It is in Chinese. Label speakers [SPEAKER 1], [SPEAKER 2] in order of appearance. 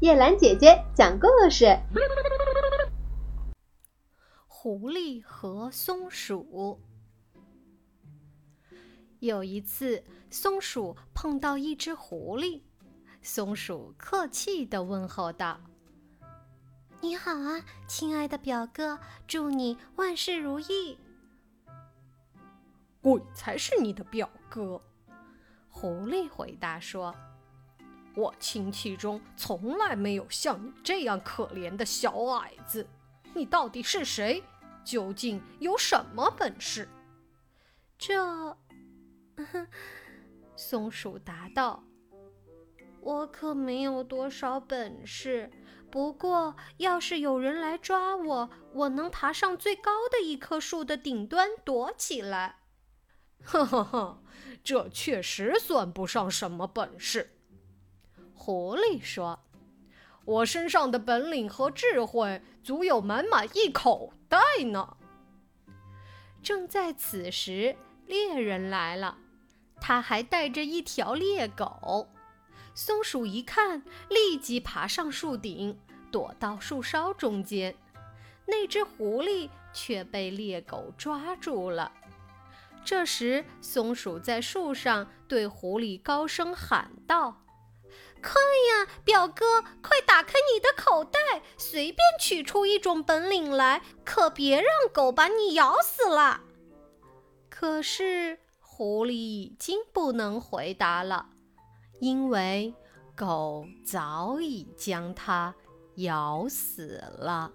[SPEAKER 1] 叶兰姐姐讲故事：
[SPEAKER 2] 狐狸和松鼠。有一次，松鼠碰到一只狐狸，松鼠客气地问候道：“
[SPEAKER 3] 你好啊，亲爱的表哥，祝你万事如意。”“
[SPEAKER 4] 鬼才是你的表哥！”
[SPEAKER 2] 狐狸回答说。
[SPEAKER 4] 我亲戚中从来没有像你这样可怜的小矮子。你到底是谁？究竟有什么本事？
[SPEAKER 3] 这，松鼠答道：“我可没有多少本事。不过，要是有人来抓我，我能爬上最高的一棵树的顶端躲起来。”
[SPEAKER 4] 呵呵呵，这确实算不上什么本事。狐狸说：“我身上的本领和智慧足有满满一口袋呢。”
[SPEAKER 2] 正在此时，猎人来了，他还带着一条猎狗。松鼠一看，立即爬上树顶，躲到树梢中间。那只狐狸却被猎狗抓住了。这时，松鼠在树上对狐狸高声喊道。
[SPEAKER 3] 快呀，表哥，快打开你的口袋，随便取出一种本领来，可别让狗把你咬死了。
[SPEAKER 2] 可是狐狸已经不能回答了，因为狗早已将它咬死了。